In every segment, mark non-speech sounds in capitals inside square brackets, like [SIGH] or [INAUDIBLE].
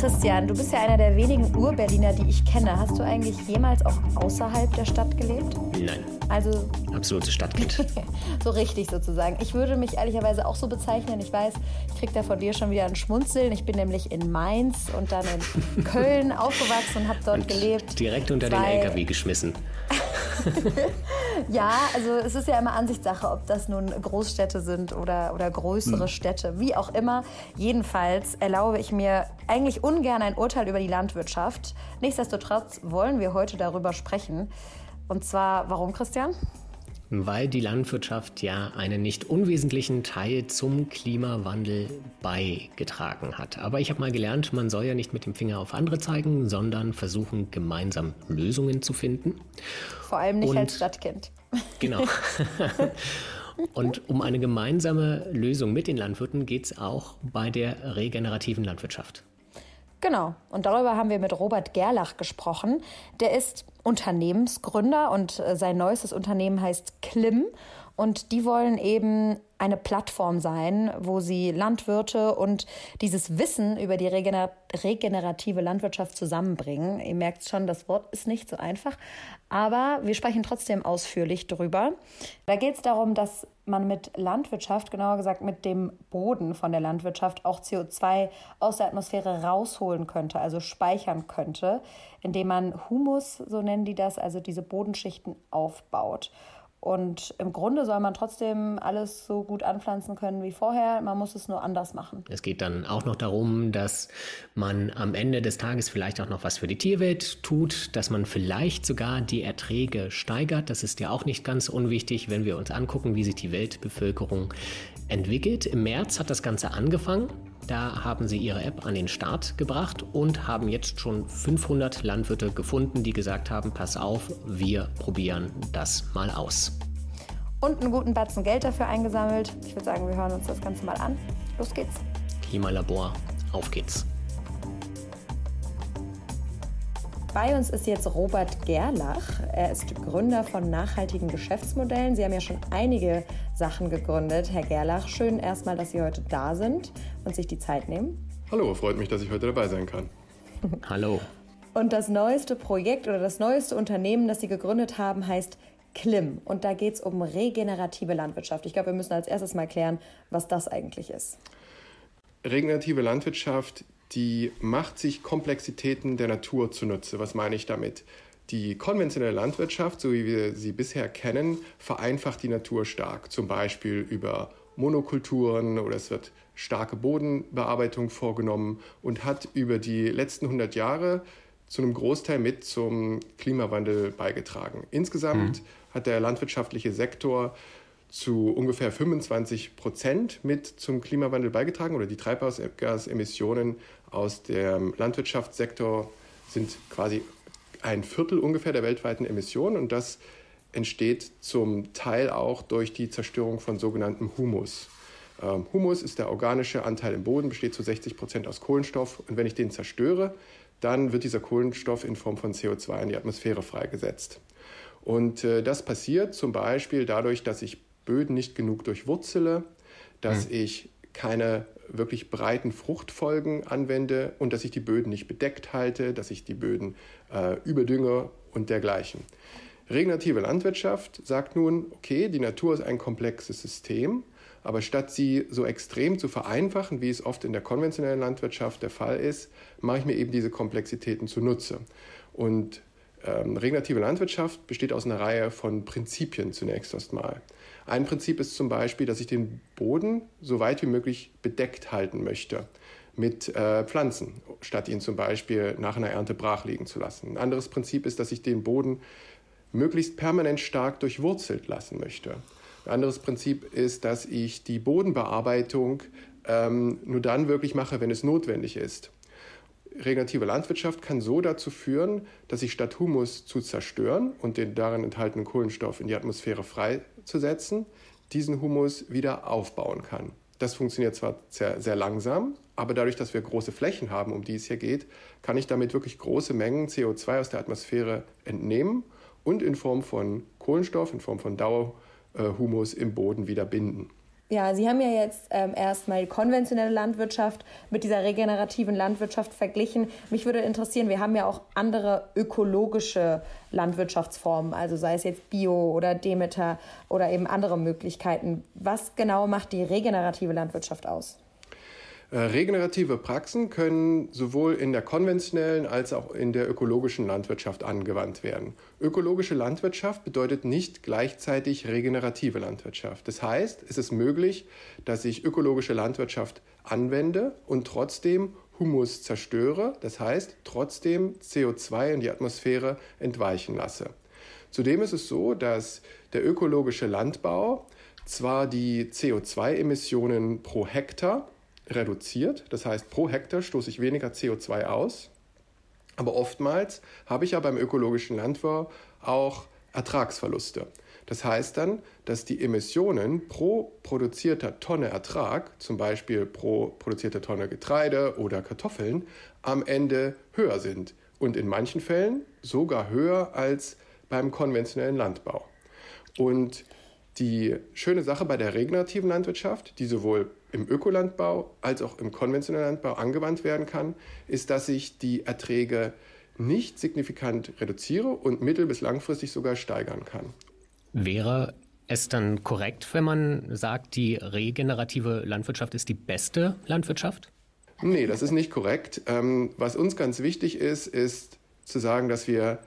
Christian, du bist ja einer der wenigen Ur-Berliner, die ich kenne. Hast du eigentlich jemals auch außerhalb der Stadt gelebt? Nein. Also. Absolute Stadtkind. [LAUGHS] so richtig sozusagen. Ich würde mich ehrlicherweise auch so bezeichnen. Ich weiß, ich kriege da von dir schon wieder ein Schmunzeln. Ich bin nämlich in Mainz und dann in [LAUGHS] Köln aufgewachsen und habe dort und gelebt. Direkt unter den LKW geschmissen. [LAUGHS] [LAUGHS] ja, also es ist ja immer Ansichtssache, ob das nun Großstädte sind oder, oder größere hm. Städte, wie auch immer. Jedenfalls erlaube ich mir eigentlich ungern ein Urteil über die Landwirtschaft. Nichtsdestotrotz wollen wir heute darüber sprechen. Und zwar, warum, Christian? weil die Landwirtschaft ja einen nicht unwesentlichen Teil zum Klimawandel beigetragen hat. Aber ich habe mal gelernt, man soll ja nicht mit dem Finger auf andere zeigen, sondern versuchen, gemeinsam Lösungen zu finden. Vor allem nicht Und, als Stadtkind. Genau. [LAUGHS] Und um eine gemeinsame Lösung mit den Landwirten geht es auch bei der regenerativen Landwirtschaft. Genau. Und darüber haben wir mit Robert Gerlach gesprochen. Der ist Unternehmensgründer und äh, sein neuestes Unternehmen heißt Klim. Und die wollen eben eine Plattform sein, wo sie Landwirte und dieses Wissen über die regener regenerative Landwirtschaft zusammenbringen. Ihr merkt schon, das Wort ist nicht so einfach, aber wir sprechen trotzdem ausführlich drüber. Da geht es darum, dass man mit Landwirtschaft, genauer gesagt mit dem Boden von der Landwirtschaft, auch CO2 aus der Atmosphäre rausholen könnte, also speichern könnte, indem man Humus, so nennen die das, also diese Bodenschichten aufbaut. Und im Grunde soll man trotzdem alles so gut anpflanzen können wie vorher. Man muss es nur anders machen. Es geht dann auch noch darum, dass man am Ende des Tages vielleicht auch noch was für die Tierwelt tut, dass man vielleicht sogar die Erträge steigert. Das ist ja auch nicht ganz unwichtig, wenn wir uns angucken, wie sich die Weltbevölkerung entwickelt. Im März hat das Ganze angefangen. Da haben sie ihre App an den Start gebracht und haben jetzt schon 500 Landwirte gefunden, die gesagt haben, pass auf, wir probieren das mal aus. Und einen guten Batzen Geld dafür eingesammelt. Ich würde sagen, wir hören uns das Ganze mal an. Los geht's. Klimalabor, auf geht's. Bei uns ist jetzt Robert Gerlach. Er ist Gründer von nachhaltigen Geschäftsmodellen. Sie haben ja schon einige Sachen gegründet. Herr Gerlach, schön erstmal, dass Sie heute da sind und sich die Zeit nehmen. Hallo, freut mich, dass ich heute dabei sein kann. [LAUGHS] Hallo. Und das neueste Projekt oder das neueste Unternehmen, das Sie gegründet haben, heißt Klim. Und da geht es um regenerative Landwirtschaft. Ich glaube, wir müssen als erstes mal klären, was das eigentlich ist. Regenerative Landwirtschaft die macht sich Komplexitäten der Natur zunutze. Was meine ich damit? Die konventionelle Landwirtschaft, so wie wir sie bisher kennen, vereinfacht die Natur stark, zum Beispiel über Monokulturen oder es wird starke Bodenbearbeitung vorgenommen und hat über die letzten 100 Jahre zu einem Großteil mit zum Klimawandel beigetragen. Insgesamt mhm. hat der landwirtschaftliche Sektor zu ungefähr 25 Prozent mit zum Klimawandel beigetragen oder die Treibhausgasemissionen aus dem Landwirtschaftssektor sind quasi ein Viertel ungefähr der weltweiten Emissionen und das entsteht zum Teil auch durch die Zerstörung von sogenanntem Humus. Ähm, Humus ist der organische Anteil im Boden, besteht zu 60 Prozent aus Kohlenstoff und wenn ich den zerstöre, dann wird dieser Kohlenstoff in Form von CO2 in die Atmosphäre freigesetzt. Und äh, das passiert zum Beispiel dadurch, dass ich Böden nicht genug durchwurzele, dass mhm. ich keine wirklich breiten Fruchtfolgen anwende und dass ich die Böden nicht bedeckt halte, dass ich die Böden äh, überdünge und dergleichen. Regenerative Landwirtschaft sagt nun, okay, die Natur ist ein komplexes System, aber statt sie so extrem zu vereinfachen, wie es oft in der konventionellen Landwirtschaft der Fall ist, mache ich mir eben diese Komplexitäten zunutze. Und ähm, regenerative Landwirtschaft besteht aus einer Reihe von Prinzipien zunächst erstmal. Ein Prinzip ist zum Beispiel, dass ich den Boden so weit wie möglich bedeckt halten möchte mit äh, Pflanzen, statt ihn zum Beispiel nach einer Ernte brach liegen zu lassen. Ein anderes Prinzip ist, dass ich den Boden möglichst permanent stark durchwurzelt lassen möchte. Ein anderes Prinzip ist, dass ich die Bodenbearbeitung ähm, nur dann wirklich mache, wenn es notwendig ist regenerative Landwirtschaft kann so dazu führen, dass ich statt Humus zu zerstören und den darin enthaltenen Kohlenstoff in die Atmosphäre freizusetzen, diesen Humus wieder aufbauen kann. Das funktioniert zwar sehr, sehr langsam, aber dadurch, dass wir große Flächen haben, um die es hier geht, kann ich damit wirklich große Mengen CO2 aus der Atmosphäre entnehmen und in Form von Kohlenstoff, in Form von Dauerhumus im Boden wieder binden. Ja, Sie haben ja jetzt ähm, erstmal konventionelle Landwirtschaft mit dieser regenerativen Landwirtschaft verglichen. Mich würde interessieren, wir haben ja auch andere ökologische Landwirtschaftsformen, also sei es jetzt Bio oder Demeter oder eben andere Möglichkeiten. Was genau macht die regenerative Landwirtschaft aus? Äh, regenerative Praxen können sowohl in der konventionellen als auch in der ökologischen Landwirtschaft angewandt werden. Ökologische Landwirtschaft bedeutet nicht gleichzeitig regenerative Landwirtschaft. Das heißt, es ist möglich, dass ich ökologische Landwirtschaft anwende und trotzdem Humus zerstöre, das heißt trotzdem CO2 in die Atmosphäre entweichen lasse. Zudem ist es so, dass der ökologische Landbau zwar die CO2-Emissionen pro Hektar reduziert. Das heißt, pro Hektar stoße ich weniger CO2 aus. Aber oftmals habe ich ja beim ökologischen Landbau auch Ertragsverluste. Das heißt dann, dass die Emissionen pro produzierter Tonne Ertrag, zum Beispiel pro produzierter Tonne Getreide oder Kartoffeln, am Ende höher sind und in manchen Fällen sogar höher als beim konventionellen Landbau. Und die schöne Sache bei der regenerativen Landwirtschaft, die sowohl im Ökolandbau als auch im konventionellen Landbau angewandt werden kann, ist, dass ich die Erträge nicht signifikant reduziere und mittel- bis langfristig sogar steigern kann. Wäre es dann korrekt, wenn man sagt, die regenerative Landwirtschaft ist die beste Landwirtschaft? Nee, das ist nicht korrekt. Ähm, was uns ganz wichtig ist, ist zu sagen, dass wir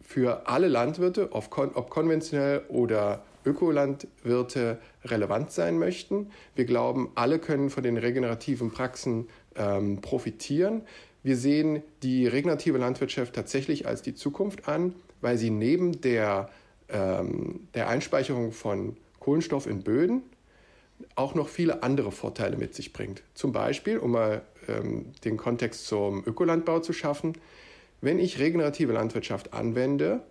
für alle Landwirte, ob konventionell oder Ökolandwirte relevant sein möchten. Wir glauben, alle können von den regenerativen Praxen ähm, profitieren. Wir sehen die regenerative Landwirtschaft tatsächlich als die Zukunft an, weil sie neben der, ähm, der Einspeicherung von Kohlenstoff in Böden auch noch viele andere Vorteile mit sich bringt. Zum Beispiel, um mal ähm, den Kontext zum Ökolandbau zu schaffen, wenn ich regenerative Landwirtschaft anwende,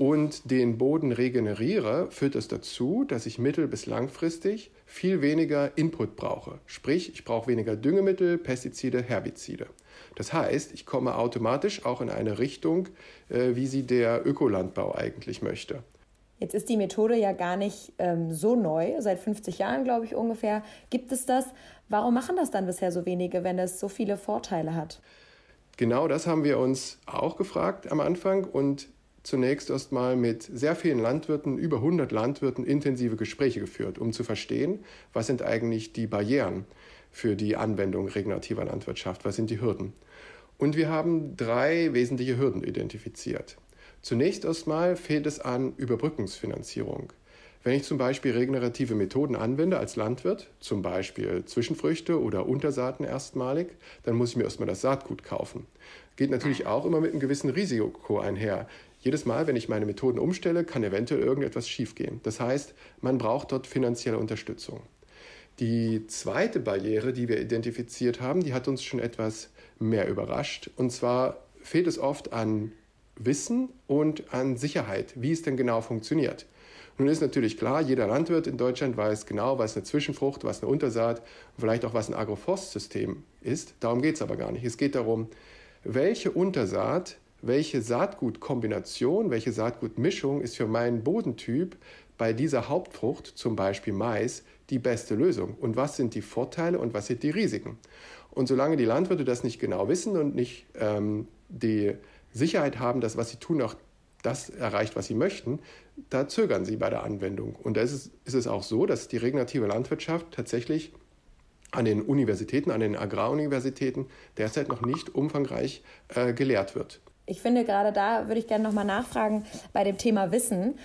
und den Boden regeneriere, führt es dazu, dass ich mittel- bis langfristig viel weniger Input brauche. Sprich, ich brauche weniger Düngemittel, Pestizide, Herbizide. Das heißt, ich komme automatisch auch in eine Richtung, äh, wie sie der Ökolandbau eigentlich möchte. Jetzt ist die Methode ja gar nicht ähm, so neu. Seit 50 Jahren, glaube ich, ungefähr gibt es das. Warum machen das dann bisher so wenige, wenn es so viele Vorteile hat? Genau das haben wir uns auch gefragt am Anfang und zunächst erst mal mit sehr vielen Landwirten, über 100 Landwirten, intensive Gespräche geführt, um zu verstehen, was sind eigentlich die Barrieren für die Anwendung regenerativer Landwirtschaft, was sind die Hürden. Und wir haben drei wesentliche Hürden identifiziert. Zunächst erstmal fehlt es an Überbrückungsfinanzierung. Wenn ich zum Beispiel regenerative Methoden anwende als Landwirt, zum Beispiel Zwischenfrüchte oder Untersaaten erstmalig, dann muss ich mir erstmal das Saatgut kaufen. Geht natürlich auch immer mit einem gewissen Risiko einher. Jedes Mal, wenn ich meine Methoden umstelle, kann eventuell irgendetwas schiefgehen. Das heißt, man braucht dort finanzielle Unterstützung. Die zweite Barriere, die wir identifiziert haben, die hat uns schon etwas mehr überrascht. Und zwar fehlt es oft an Wissen und an Sicherheit, wie es denn genau funktioniert. Nun ist natürlich klar, jeder Landwirt in Deutschland weiß genau, was eine Zwischenfrucht, was eine Untersaat vielleicht auch was ein Agroforstsystem ist. Darum geht es aber gar nicht. Es geht darum, welche Untersaat welche Saatgutkombination, welche Saatgutmischung ist für meinen Bodentyp bei dieser Hauptfrucht, zum Beispiel Mais, die beste Lösung? Und was sind die Vorteile und was sind die Risiken? Und solange die Landwirte das nicht genau wissen und nicht ähm, die Sicherheit haben, dass was sie tun auch das erreicht, was sie möchten, da zögern sie bei der Anwendung. Und da ist es, ist es auch so, dass die regenerative Landwirtschaft tatsächlich an den Universitäten, an den Agraruniversitäten derzeit noch nicht umfangreich äh, gelehrt wird. Ich finde, gerade da würde ich gerne nochmal nachfragen bei dem Thema Wissen.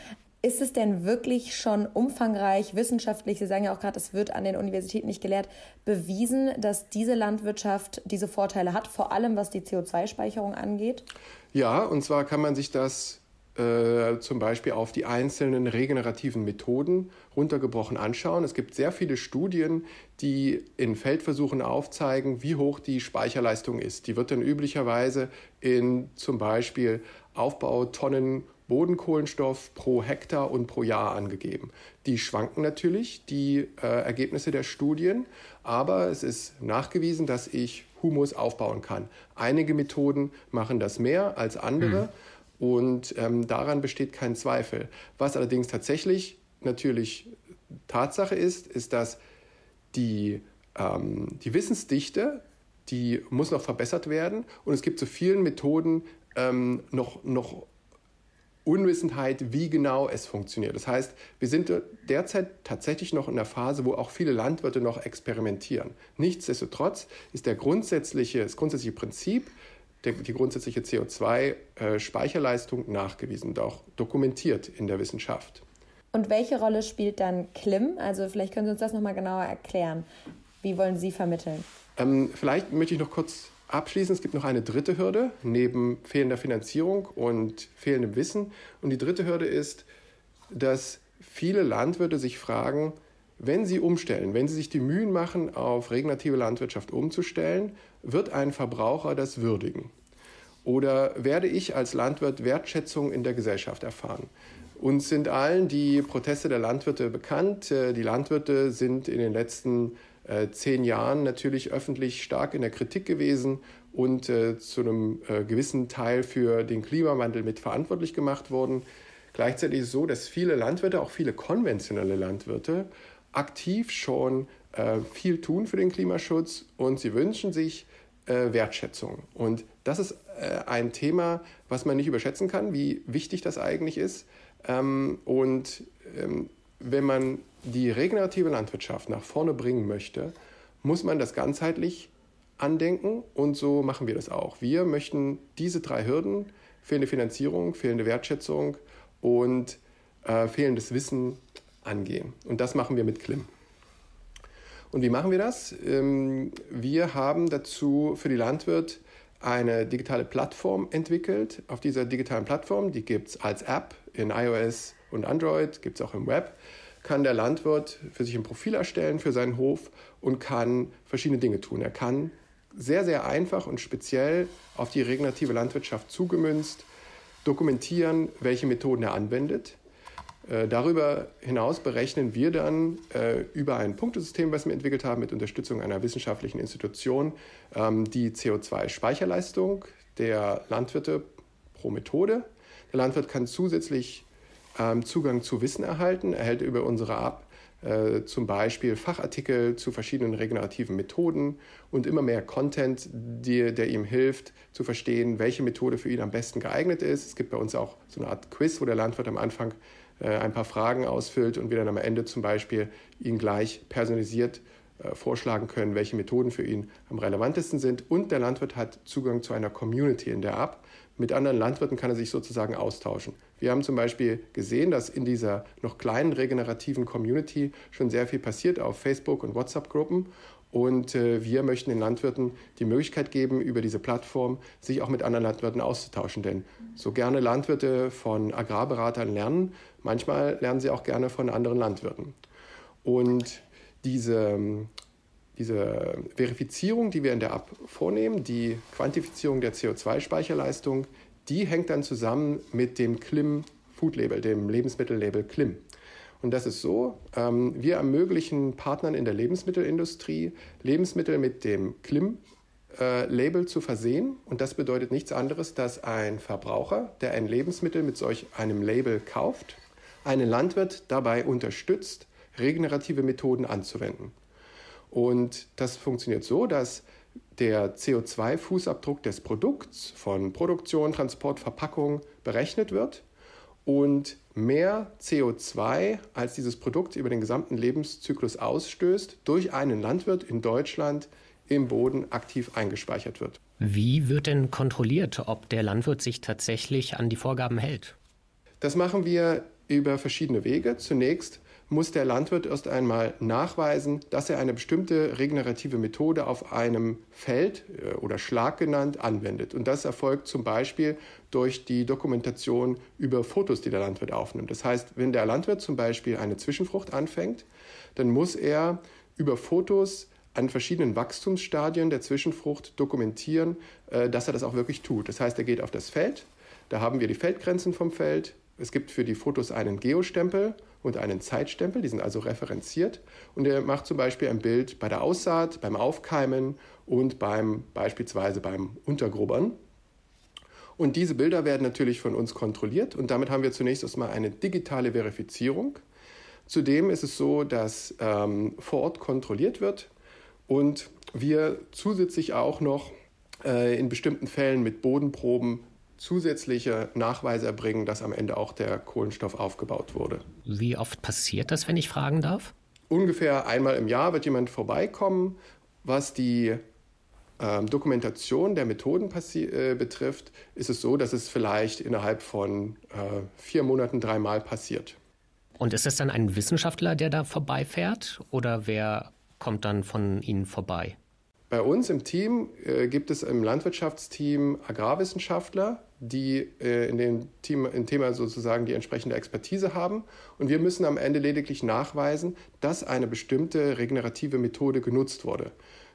Ist es denn wirklich schon umfangreich wissenschaftlich, Sie sagen ja auch gerade, es wird an den Universitäten nicht gelehrt, bewiesen, dass diese Landwirtschaft diese Vorteile hat, vor allem was die CO2-Speicherung angeht? Ja, und zwar kann man sich das äh, zum Beispiel auf die einzelnen regenerativen Methoden runtergebrochen anschauen. Es gibt sehr viele Studien, die in Feldversuchen aufzeigen, wie hoch die Speicherleistung ist. Die wird dann üblicherweise in zum Beispiel Aufbautonnen Bodenkohlenstoff pro Hektar und pro Jahr angegeben. Die schwanken natürlich, die äh, Ergebnisse der Studien, aber es ist nachgewiesen, dass ich Humus aufbauen kann. Einige Methoden machen das mehr als andere. Mhm. Und ähm, daran besteht kein Zweifel. Was allerdings tatsächlich natürlich Tatsache ist, ist, dass die, ähm, die Wissensdichte, die muss noch verbessert werden und es gibt zu vielen Methoden ähm, noch, noch Unwissenheit, wie genau es funktioniert. Das heißt, wir sind derzeit tatsächlich noch in der Phase, wo auch viele Landwirte noch experimentieren. Nichtsdestotrotz ist der grundsätzliche, das grundsätzliche Prinzip, der, die grundsätzliche CO2-Speicherleistung nachgewiesen und auch dokumentiert in der Wissenschaft. Und welche Rolle spielt dann Klim? Also vielleicht können Sie uns das nochmal genauer erklären. Wie wollen Sie vermitteln? Ähm, vielleicht möchte ich noch kurz abschließen. Es gibt noch eine dritte Hürde neben fehlender Finanzierung und fehlendem Wissen. Und die dritte Hürde ist, dass viele Landwirte sich fragen, wenn sie umstellen, wenn sie sich die Mühen machen, auf regenerative Landwirtschaft umzustellen, wird ein Verbraucher das würdigen? Oder werde ich als Landwirt Wertschätzung in der Gesellschaft erfahren? Uns sind allen die Proteste der Landwirte bekannt. Äh, die Landwirte sind in den letzten äh, zehn Jahren natürlich öffentlich stark in der Kritik gewesen und äh, zu einem gewissen Teil für den Klimawandel mitverantwortlich gemacht worden. Gleichzeitig ist es so, dass viele Landwirte, auch viele konventionelle Landwirte, aktiv schon viel tun für den Klimaschutz und sie wünschen sich Wertschätzung. Und das ist ein Thema, was man nicht überschätzen kann, wie wichtig das eigentlich ist. Ähm, und ähm, wenn man die regenerative Landwirtschaft nach vorne bringen möchte, muss man das ganzheitlich andenken und so machen wir das auch. Wir möchten diese drei Hürden, fehlende Finanzierung, fehlende Wertschätzung und äh, fehlendes Wissen angehen. Und das machen wir mit Klim. Und wie machen wir das? Ähm, wir haben dazu für die Landwirt eine digitale Plattform entwickelt. Auf dieser digitalen Plattform, die gibt es als App in iOS und Android, gibt es auch im Web, kann der Landwirt für sich ein Profil erstellen für seinen Hof und kann verschiedene Dinge tun. Er kann sehr, sehr einfach und speziell auf die regenerative Landwirtschaft zugemünzt dokumentieren, welche Methoden er anwendet. Äh, darüber hinaus berechnen wir dann äh, über ein Punktesystem, was wir entwickelt haben, mit Unterstützung einer wissenschaftlichen Institution, ähm, die CO2-Speicherleistung der Landwirte pro Methode. Der Landwirt kann zusätzlich ähm, Zugang zu Wissen erhalten, erhält über unsere App äh, zum Beispiel Fachartikel zu verschiedenen regenerativen Methoden und immer mehr Content, die, der ihm hilft zu verstehen, welche Methode für ihn am besten geeignet ist. Es gibt bei uns auch so eine Art Quiz, wo der Landwirt am Anfang ein paar Fragen ausfüllt und wir dann am Ende zum Beispiel ihn gleich personalisiert äh, vorschlagen können, welche Methoden für ihn am relevantesten sind. Und der Landwirt hat Zugang zu einer Community in der App. Mit anderen Landwirten kann er sich sozusagen austauschen. Wir haben zum Beispiel gesehen, dass in dieser noch kleinen regenerativen Community schon sehr viel passiert auf Facebook und WhatsApp-Gruppen. Und äh, wir möchten den Landwirten die Möglichkeit geben, über diese Plattform sich auch mit anderen Landwirten auszutauschen. Denn so gerne Landwirte von Agrarberatern lernen, manchmal lernen sie auch gerne von anderen Landwirten. Und diese, diese Verifizierung, die wir in der App vornehmen, die Quantifizierung der CO2-Speicherleistung, die hängt dann zusammen mit dem Klim Food Label, dem Lebensmittellabel Klim. Und das ist so, ähm, wir ermöglichen Partnern in der Lebensmittelindustrie, Lebensmittel mit dem Klim-Label äh, zu versehen. Und das bedeutet nichts anderes, dass ein Verbraucher, der ein Lebensmittel mit solch einem Label kauft, einen Landwirt dabei unterstützt, regenerative Methoden anzuwenden. Und das funktioniert so, dass der CO2-Fußabdruck des Produkts von Produktion, Transport, Verpackung berechnet wird und mehr CO2 als dieses Produkt über den gesamten Lebenszyklus ausstößt, durch einen Landwirt in Deutschland im Boden aktiv eingespeichert wird. Wie wird denn kontrolliert, ob der Landwirt sich tatsächlich an die Vorgaben hält? Das machen wir über verschiedene Wege. Zunächst muss der Landwirt erst einmal nachweisen, dass er eine bestimmte regenerative Methode auf einem Feld äh, oder Schlag genannt anwendet. Und das erfolgt zum Beispiel durch die Dokumentation über Fotos, die der Landwirt aufnimmt. Das heißt, wenn der Landwirt zum Beispiel eine Zwischenfrucht anfängt, dann muss er über Fotos an verschiedenen Wachstumsstadien der Zwischenfrucht dokumentieren, äh, dass er das auch wirklich tut. Das heißt, er geht auf das Feld, da haben wir die Feldgrenzen vom Feld. Es gibt für die Fotos einen Geostempel und einen Zeitstempel, die sind also referenziert. Und er macht zum Beispiel ein Bild bei der Aussaat, beim Aufkeimen und beim beispielsweise beim Untergrubbern. Und diese Bilder werden natürlich von uns kontrolliert und damit haben wir zunächst erstmal eine digitale Verifizierung. Zudem ist es so, dass ähm, vor Ort kontrolliert wird und wir zusätzlich auch noch äh, in bestimmten Fällen mit Bodenproben zusätzliche Nachweise erbringen, dass am Ende auch der Kohlenstoff aufgebaut wurde. Wie oft passiert das, wenn ich fragen darf? Ungefähr einmal im Jahr wird jemand vorbeikommen. Was die ähm, Dokumentation der Methoden äh, betrifft, ist es so, dass es vielleicht innerhalb von äh, vier Monaten dreimal passiert. Und ist es dann ein Wissenschaftler, der da vorbeifährt oder wer kommt dann von Ihnen vorbei? Bei uns im Team äh, gibt es im Landwirtschaftsteam Agrarwissenschaftler, die äh, in dem Team, im Thema sozusagen die entsprechende Expertise haben. Und wir müssen am Ende lediglich nachweisen, dass eine bestimmte regenerative Methode genutzt wurde.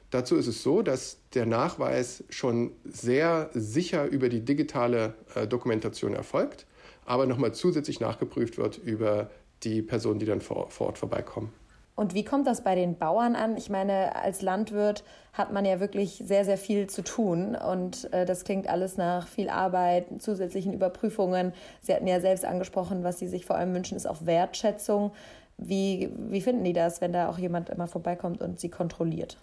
Dazu ist es so, dass der Nachweis schon sehr sicher über die digitale äh, Dokumentation erfolgt, aber nochmal zusätzlich nachgeprüft wird über die Personen, die dann vor, vor Ort vorbeikommen. Und wie kommt das bei den Bauern an? Ich meine, als Landwirt hat man ja wirklich sehr, sehr viel zu tun. Und äh, das klingt alles nach viel Arbeit, zusätzlichen Überprüfungen. Sie hatten ja selbst angesprochen, was Sie sich vor allem wünschen, ist auch Wertschätzung. Wie, wie finden die das, wenn da auch jemand immer vorbeikommt und sie kontrolliert?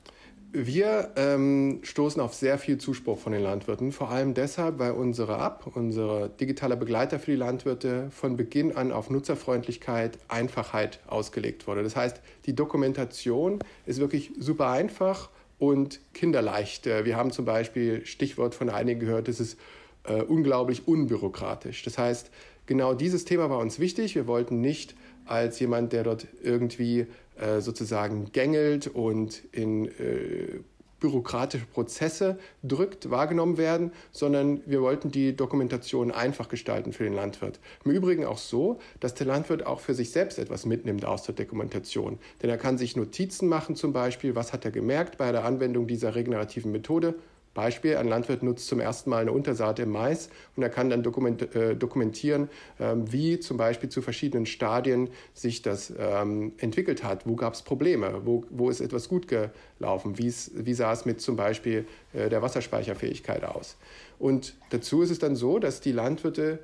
Wir ähm, stoßen auf sehr viel Zuspruch von den Landwirten, vor allem deshalb, weil unsere App, unser digitaler Begleiter für die Landwirte, von Beginn an auf Nutzerfreundlichkeit, Einfachheit ausgelegt wurde. Das heißt, die Dokumentation ist wirklich super einfach und kinderleicht. Äh, wir haben zum Beispiel Stichwort von einigen gehört, es ist äh, unglaublich unbürokratisch. Das heißt, genau dieses Thema war uns wichtig. Wir wollten nicht als jemand, der dort irgendwie äh, sozusagen gängelt und in äh, bürokratische Prozesse drückt, wahrgenommen werden, sondern wir wollten die Dokumentation einfach gestalten für den Landwirt. Im Übrigen auch so, dass der Landwirt auch für sich selbst etwas mitnimmt aus der Dokumentation. Denn er kann sich Notizen machen zum Beispiel, was hat er gemerkt bei der Anwendung dieser regenerativen Methode Beispiel, ein Landwirt nutzt zum ersten Mal eine Untersaat im Mais und er kann dann dokument, äh, dokumentieren, ähm, wie zum Beispiel zu verschiedenen Stadien sich das ähm, entwickelt hat. Wo gab es Probleme? Wo, wo ist etwas gut gelaufen? wie sah es mit zum Beispiel äh, der Wasserspeicherfähigkeit aus? Und dazu ist es dann so, dass die Landwirte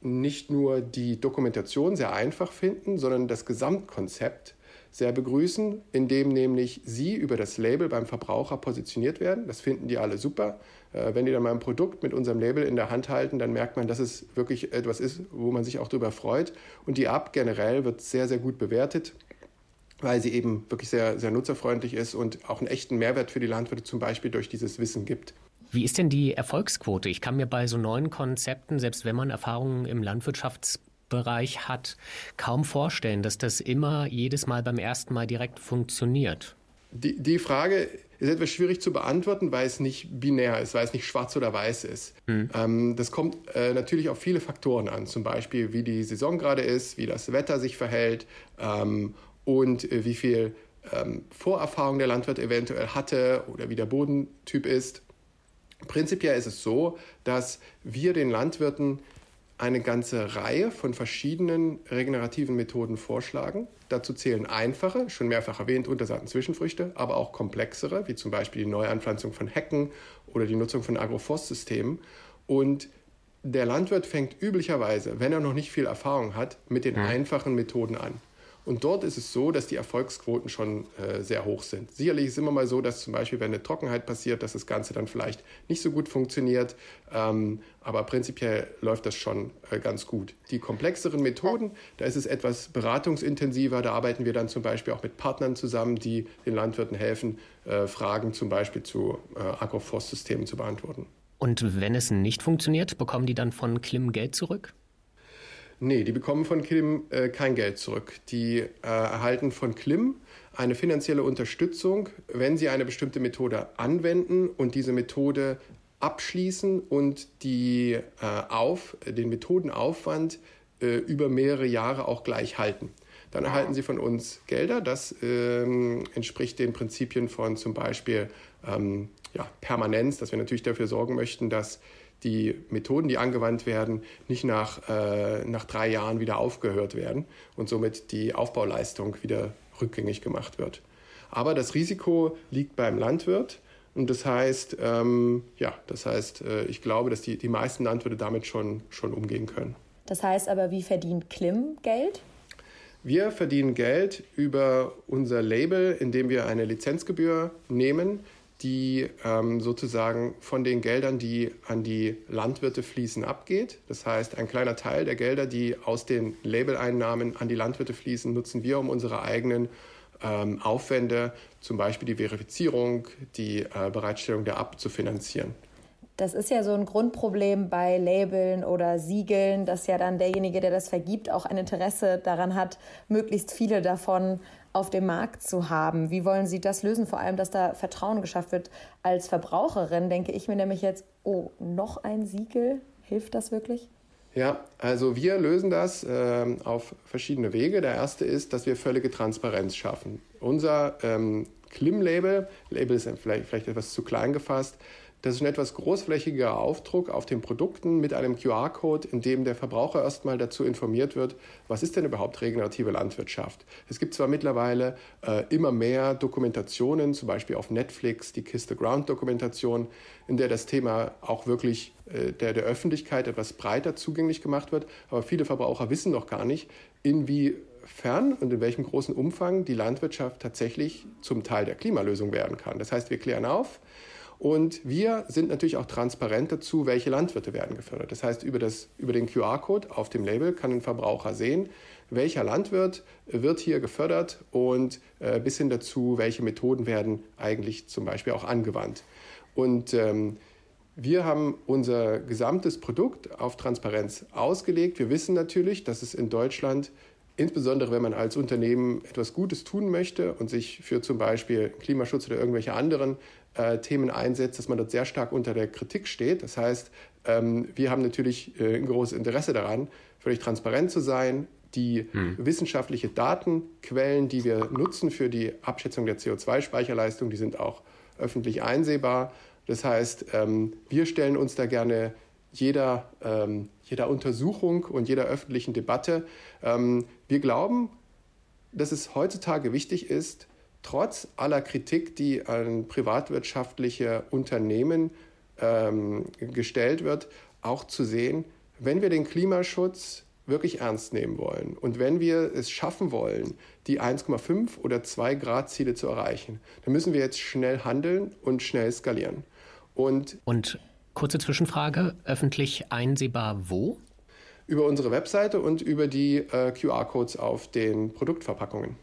nicht nur die Dokumentation sehr einfach finden, sondern das Gesamtkonzept sehr begrüßen, indem nämlich sie über das Label beim Verbraucher positioniert werden. Das finden die alle super. Äh, wenn die dann mal ein Produkt mit unserem Label in der Hand halten, dann merkt man, dass es wirklich etwas ist, wo man sich auch darüber freut. Und die App generell wird sehr, sehr gut bewertet weil sie eben wirklich sehr, sehr nutzerfreundlich ist und auch einen echten Mehrwert für die Landwirte zum Beispiel durch dieses Wissen gibt. Wie ist denn die Erfolgsquote? Ich kann mir bei so neuen Konzepten, selbst wenn man Erfahrungen im Landwirtschafts Bereich hat, kaum vorstellen, dass das immer jedes Mal beim ersten Mal direkt funktioniert. Die, die Frage ist etwas schwierig zu beantworten, weil es nicht binär ist, weil es nicht schwarz oder weiß ist. Hm. Ähm, das kommt äh, natürlich auf viele Faktoren an, zum Beispiel wie die Saison gerade ist, wie das Wetter sich verhält ähm, und äh, wie viel ähm, Vorerfahrung der Landwirt eventuell hatte oder wie der Bodentyp ist. Prinzipiell ist es so, dass wir den Landwirten eine ganze Reihe von verschiedenen regenerativen Methoden vorschlagen. Dazu zählen einfache, schon mehrfach erwähnt, Untersaaten-Zwischenfrüchte, aber auch komplexere, wie zum Beispiel die Neuanpflanzung von Hecken oder die Nutzung von Agroforstsystemen. Und der Landwirt fängt üblicherweise, wenn er noch nicht viel Erfahrung hat, mit den einfachen Methoden an. Und dort ist es so, dass die Erfolgsquoten schon äh, sehr hoch sind. Sicherlich ist es immer mal so, dass zum Beispiel, wenn eine Trockenheit passiert, dass das Ganze dann vielleicht nicht so gut funktioniert. Ähm, aber prinzipiell läuft das schon äh, ganz gut. Die komplexeren Methoden, da ist es etwas beratungsintensiver. Da arbeiten wir dann zum Beispiel auch mit Partnern zusammen, die den Landwirten helfen, äh, Fragen zum Beispiel zu äh, Agroforstsystemen zu beantworten. Und wenn es nicht funktioniert, bekommen die dann von Klim Geld zurück? Nee, die bekommen von Klim äh, kein Geld zurück. Die äh, erhalten von Klim eine finanzielle Unterstützung, wenn sie eine bestimmte Methode anwenden und diese Methode abschließen und die, äh, auf, den Methodenaufwand äh, über mehrere Jahre auch gleich halten. Dann erhalten sie von uns Gelder. Das ähm, entspricht den Prinzipien von zum Beispiel ähm, ja, Permanenz, dass wir natürlich dafür sorgen möchten, dass die Methoden, die angewandt werden, nicht nach, äh, nach drei Jahren wieder aufgehört werden und somit die Aufbauleistung wieder rückgängig gemacht wird. Aber das Risiko liegt beim Landwirt. Und das heißt, ähm, ja, das heißt, äh, ich glaube, dass die, die meisten Landwirte damit schon, schon umgehen können. Das heißt aber, wie verdient Klim Geld? Wir verdienen Geld über unser Label, indem wir eine Lizenzgebühr nehmen, die ähm, sozusagen von den Geldern, die an die Landwirte fließen, abgeht. Das heißt, ein kleiner Teil der Gelder, die aus den Labeleinnahmen an die Landwirte fließen, nutzen wir, um unsere eigenen ähm, Aufwände, zum Beispiel die Verifizierung, die äh, Bereitstellung der Ab zu finanzieren. Das ist ja so ein Grundproblem bei Labeln oder Siegeln, dass ja dann derjenige, der das vergibt, auch ein Interesse daran hat, möglichst viele davon auf dem Markt zu haben. Wie wollen Sie das lösen? Vor allem, dass da Vertrauen geschafft wird. Als Verbraucherin denke ich mir nämlich jetzt, oh, noch ein Siegel? Hilft das wirklich? Ja, also wir lösen das äh, auf verschiedene Wege. Der erste ist, dass wir völlige Transparenz schaffen. Unser ähm, Klim-Label, Label ist vielleicht, vielleicht etwas zu klein gefasst, das ist ein etwas großflächiger Aufdruck auf den Produkten mit einem QR-Code, in dem der Verbraucher erstmal dazu informiert wird, was ist denn überhaupt regenerative Landwirtschaft. Es gibt zwar mittlerweile äh, immer mehr Dokumentationen, zum Beispiel auf Netflix, die Kiss the Ground Dokumentation, in der das Thema auch wirklich äh, der, der Öffentlichkeit etwas breiter zugänglich gemacht wird. Aber viele Verbraucher wissen noch gar nicht, inwiefern und in welchem großen Umfang die Landwirtschaft tatsächlich zum Teil der Klimalösung werden kann. Das heißt, wir klären auf, und wir sind natürlich auch transparent dazu, welche Landwirte werden gefördert. Das heißt, über, das, über den QR-Code auf dem Label kann ein Verbraucher sehen, welcher Landwirt wird hier gefördert und äh, bis hin dazu, welche Methoden werden eigentlich zum Beispiel auch angewandt. Und ähm, wir haben unser gesamtes Produkt auf Transparenz ausgelegt. Wir wissen natürlich, dass es in Deutschland insbesondere wenn man als Unternehmen etwas Gutes tun möchte und sich für zum Beispiel Klimaschutz oder irgendwelche anderen äh, Themen einsetzt, dass man dort sehr stark unter der Kritik steht. Das heißt, ähm, wir haben natürlich äh, ein großes Interesse daran, völlig transparent zu sein. Die hm. wissenschaftliche Datenquellen, die wir nutzen für die Abschätzung der CO2-Speicherleistung, die sind auch öffentlich einsehbar. Das heißt, ähm, wir stellen uns da gerne jeder, ähm, jeder Untersuchung und jeder öffentlichen Debatte. Ähm, wir glauben, dass es heutzutage wichtig ist, trotz aller Kritik, die an privatwirtschaftliche Unternehmen ähm, gestellt wird, auch zu sehen, wenn wir den Klimaschutz wirklich ernst nehmen wollen und wenn wir es schaffen wollen, die 1,5 oder 2 Grad Ziele zu erreichen, dann müssen wir jetzt schnell handeln und schnell skalieren. Und, und kurze Zwischenfrage, öffentlich einsehbar wo? Über unsere Webseite und über die äh, QR-Codes auf den Produktverpackungen.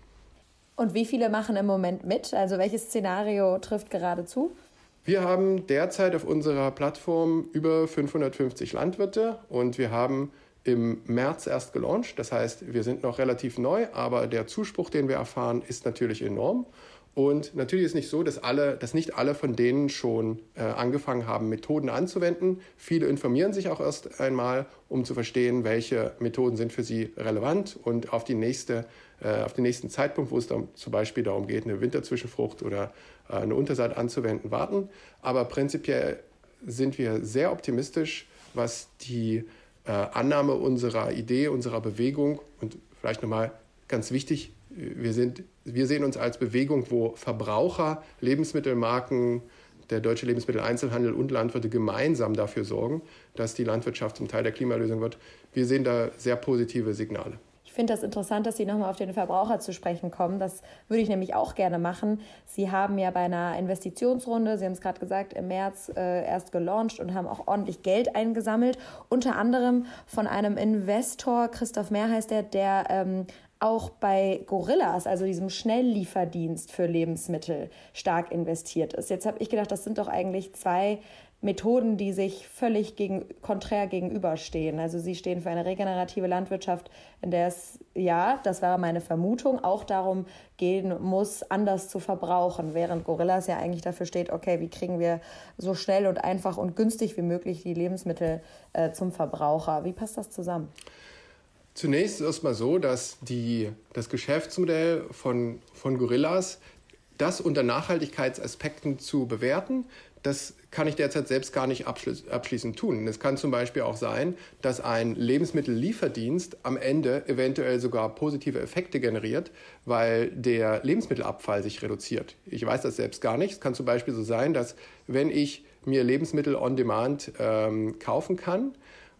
Und wie viele machen im Moment mit? Also welches Szenario trifft gerade zu? Wir haben derzeit auf unserer Plattform über 550 Landwirte und wir haben im März erst gelauncht. Das heißt, wir sind noch relativ neu, aber der Zuspruch, den wir erfahren, ist natürlich enorm. Und natürlich ist nicht so, dass, alle, dass nicht alle von denen schon äh, angefangen haben, Methoden anzuwenden. Viele informieren sich auch erst einmal, um zu verstehen, welche Methoden sind für sie relevant und auf, die nächste, äh, auf den nächsten Zeitpunkt, wo es dann zum Beispiel darum geht, eine Winterzwischenfrucht oder äh, eine Unterseite anzuwenden, warten. Aber prinzipiell sind wir sehr optimistisch, was die äh, Annahme unserer Idee, unserer Bewegung und vielleicht nochmal ganz wichtig, wir, sind, wir sehen uns als Bewegung, wo Verbraucher, Lebensmittelmarken, der deutsche Lebensmitteleinzelhandel und Landwirte gemeinsam dafür sorgen, dass die Landwirtschaft zum Teil der Klimalösung wird. Wir sehen da sehr positive Signale. Ich finde das interessant, dass Sie nochmal auf den Verbraucher zu sprechen kommen. Das würde ich nämlich auch gerne machen. Sie haben ja bei einer Investitionsrunde, Sie haben es gerade gesagt, im März äh, erst gelauncht und haben auch ordentlich Geld eingesammelt. Unter anderem von einem Investor, Christoph Mehr heißt der, der ähm, auch bei Gorillas, also diesem Schnelllieferdienst für Lebensmittel, stark investiert ist. Jetzt habe ich gedacht, das sind doch eigentlich zwei Methoden, die sich völlig gegen, konträr gegenüberstehen. Also sie stehen für eine regenerative Landwirtschaft, in der es, ja, das war meine Vermutung, auch darum gehen muss, anders zu verbrauchen, während Gorillas ja eigentlich dafür steht, okay, wie kriegen wir so schnell und einfach und günstig wie möglich die Lebensmittel äh, zum Verbraucher. Wie passt das zusammen? Zunächst ist es erstmal so, dass die, das Geschäftsmodell von, von Gorillas, das unter Nachhaltigkeitsaspekten zu bewerten, das kann ich derzeit selbst gar nicht abschließend tun. Es kann zum Beispiel auch sein, dass ein Lebensmittellieferdienst am Ende eventuell sogar positive Effekte generiert, weil der Lebensmittelabfall sich reduziert. Ich weiß das selbst gar nicht. Es kann zum Beispiel so sein, dass wenn ich mir Lebensmittel on Demand ähm, kaufen kann,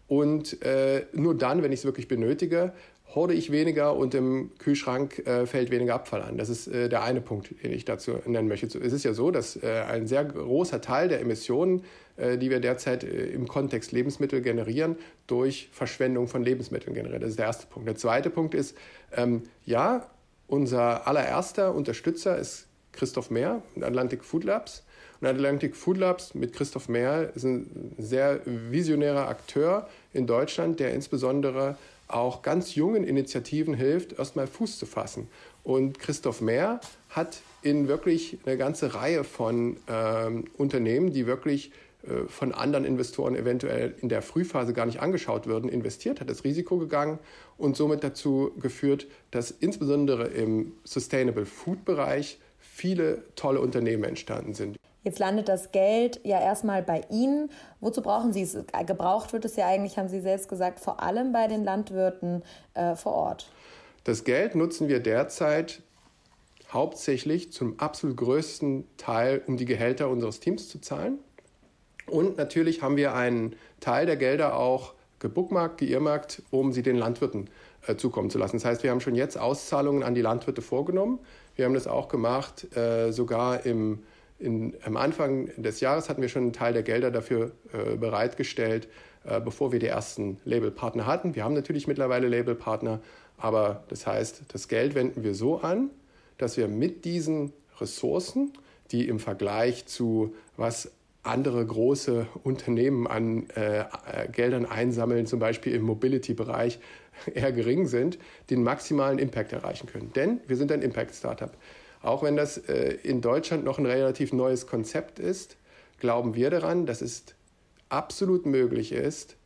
und äh, nur dann, wenn ich es wirklich benötige, horde ich weniger und im Kühlschrank äh, fällt weniger Abfall an. Das ist äh, der eine Punkt, den ich dazu nennen möchte. Es ist ja so, dass äh, ein sehr großer Teil der Emissionen, äh, die wir derzeit äh, im Kontext Lebensmittel generieren, durch Verschwendung von Lebensmitteln generiert. Das ist der erste Punkt. Der zweite Punkt ist, ähm, ja, unser allererster Unterstützer ist Christoph Mehr Atlantic Food Labs. Und Atlantic Food Labs mit Christoph Mehr ist ein sehr visionärer Akteur in Deutschland, der insbesondere auch ganz jungen Initiativen hilft, erstmal Fuß zu fassen. Und Christoph Mehr hat in wirklich eine ganze Reihe von ähm, Unternehmen, die wirklich äh, von anderen Investoren eventuell in der Frühphase gar nicht angeschaut würden, investiert, hat das Risiko gegangen und somit dazu geführt, dass insbesondere im Sustainable Food Bereich viele tolle Unternehmen entstanden sind. Jetzt landet das Geld ja erstmal bei Ihnen. Wozu brauchen Sie es? Gebraucht wird es ja eigentlich, haben Sie selbst gesagt, vor allem bei den Landwirten äh, vor Ort. Das Geld nutzen wir derzeit hauptsächlich zum absolut größten Teil, um die Gehälter unseres Teams zu zahlen. Und natürlich haben wir einen Teil der Gelder auch gebookmarkt, geirrmarkt, um sie den Landwirten äh, zukommen zu lassen. Das heißt, wir haben schon jetzt Auszahlungen an die Landwirte vorgenommen. Wir haben das auch gemacht, äh, sogar im in, am Anfang des Jahres hatten wir schon einen Teil der Gelder dafür äh, bereitgestellt, äh, bevor wir die ersten Labelpartner hatten. Wir haben natürlich mittlerweile Labelpartner, aber das heißt, das Geld wenden wir so an, dass wir mit diesen Ressourcen, die im Vergleich zu was andere große Unternehmen an äh, Geldern einsammeln, zum Beispiel im Mobility-Bereich, [LAUGHS] eher gering sind, den maximalen Impact erreichen können. Denn wir sind ein Impact-Startup. Auch wenn das äh, in Deutschland noch ein relativ neues Konzept ist, glauben wir daran, dass es absolut möglich ist,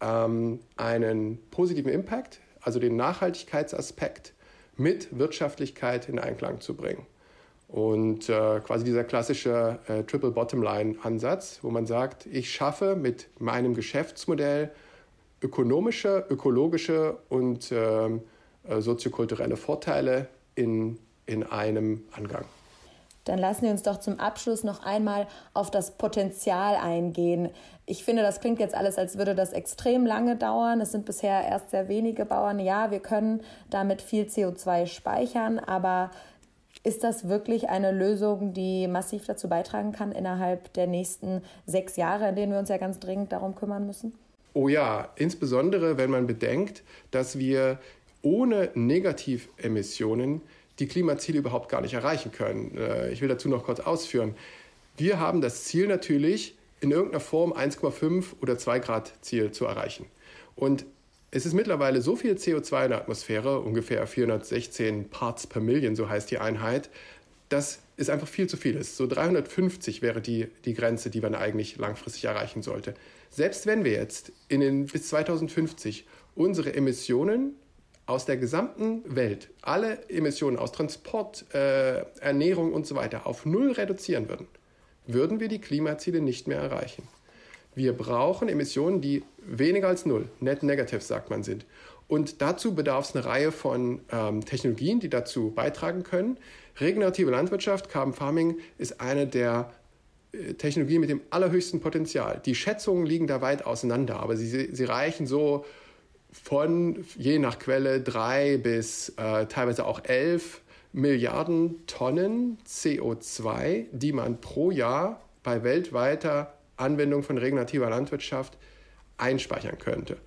ähm, einen positiven Impact, also den Nachhaltigkeitsaspekt, mit Wirtschaftlichkeit in Einklang zu bringen. Und äh, quasi dieser klassische äh, Triple Bottom Line Ansatz, wo man sagt, ich schaffe mit meinem Geschäftsmodell ökonomische, ökologische und ähm, äh, soziokulturelle Vorteile in in einem Angang. Dann lassen wir uns doch zum Abschluss noch einmal auf das Potenzial eingehen. Ich finde, das klingt jetzt alles, als würde das extrem lange dauern. Es sind bisher erst sehr wenige Bauern. Ja, wir können damit viel CO2 speichern, aber ist das wirklich eine Lösung, die massiv dazu beitragen kann innerhalb der nächsten sechs Jahre, in denen wir uns ja ganz dringend darum kümmern müssen? Oh ja, insbesondere wenn man bedenkt, dass wir ohne Negativemissionen die Klimaziele überhaupt gar nicht erreichen können. Äh, ich will dazu noch kurz ausführen. Wir haben das Ziel natürlich, in irgendeiner Form 1,5 oder 2 Grad Ziel zu erreichen. Und es ist mittlerweile so viel CO2 in der Atmosphäre, ungefähr 416 Parts per Million, so heißt die Einheit, dass es einfach viel zu viel ist. So 350 wäre die, die Grenze, die man eigentlich langfristig erreichen sollte. Selbst wenn wir jetzt in den, bis 2050 unsere Emissionen aus der gesamten Welt alle Emissionen aus Transport, äh, Ernährung und so weiter auf Null reduzieren würden, würden wir die Klimaziele nicht mehr erreichen. Wir brauchen Emissionen, die weniger als Null, net negative sagt man, sind. Und dazu bedarf es eine Reihe von ähm, Technologien, die dazu beitragen können. Regenerative Landwirtschaft, Carbon Farming, ist eine der äh, Technologien mit dem allerhöchsten Potenzial. Die Schätzungen liegen da weit auseinander, aber sie, sie reichen so von je nach Quelle drei bis äh, teilweise auch elf Milliarden Tonnen CO2, die man pro Jahr bei weltweiter Anwendung von regenerativer Landwirtschaft einspeichern könnte.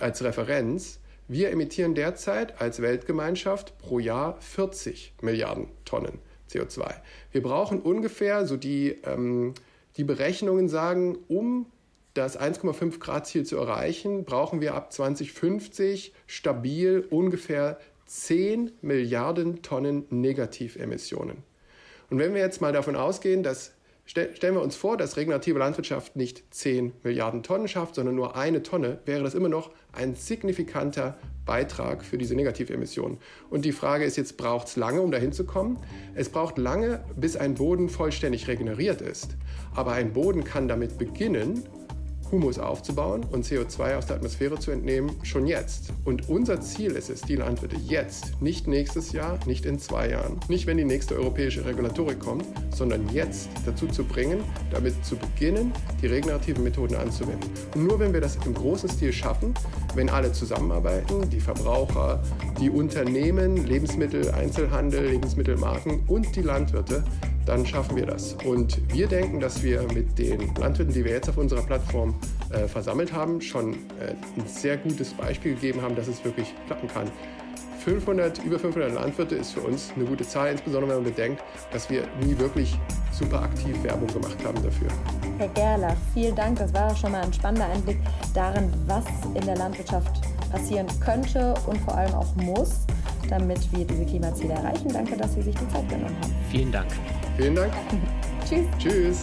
Als Referenz, wir emittieren derzeit als Weltgemeinschaft pro Jahr 40 Milliarden Tonnen CO2. Wir brauchen ungefähr, so die, ähm, die Berechnungen sagen, um das 1,5 Grad Ziel zu erreichen, brauchen wir ab 2050 stabil ungefähr 10 Milliarden Tonnen Negativemissionen. Und wenn wir jetzt mal davon ausgehen, dass stellen wir uns vor, dass regenerative Landwirtschaft nicht 10 Milliarden Tonnen schafft, sondern nur eine Tonne, wäre das immer noch ein signifikanter Beitrag für diese Negativemissionen. Und die Frage ist jetzt, braucht es lange, um dahin zu kommen? Es braucht lange, bis ein Boden vollständig regeneriert ist. Aber ein Boden kann damit beginnen, Humus aufzubauen und CO2 aus der Atmosphäre zu entnehmen, schon jetzt. Und unser Ziel ist es, die Landwirte jetzt, nicht nächstes Jahr, nicht in zwei Jahren, nicht wenn die nächste europäische Regulatorik kommt, sondern jetzt dazu zu bringen, damit zu beginnen, die regenerativen Methoden anzuwenden. Und nur wenn wir das im großen Stil schaffen, wenn alle zusammenarbeiten, die Verbraucher, die Unternehmen, Lebensmittel, Einzelhandel, Lebensmittelmarken und die Landwirte, dann schaffen wir das. Und wir denken, dass wir mit den Landwirten, die wir jetzt auf unserer Plattform äh, versammelt haben, schon äh, ein sehr gutes Beispiel gegeben haben, dass es wirklich klappen kann. 500, über 500 Landwirte ist für uns eine gute Zahl, insbesondere wenn man bedenkt, dass wir nie wirklich super aktiv Werbung gemacht haben dafür. Herr Gerlach, vielen Dank. Das war schon mal ein spannender Einblick darin, was in der Landwirtschaft passieren könnte und vor allem auch muss, damit wir diese Klimaziele erreichen. Danke, dass Sie sich die Zeit genommen haben. Vielen Dank. Vielen Dank. [LAUGHS] Tschüss. Tschüss.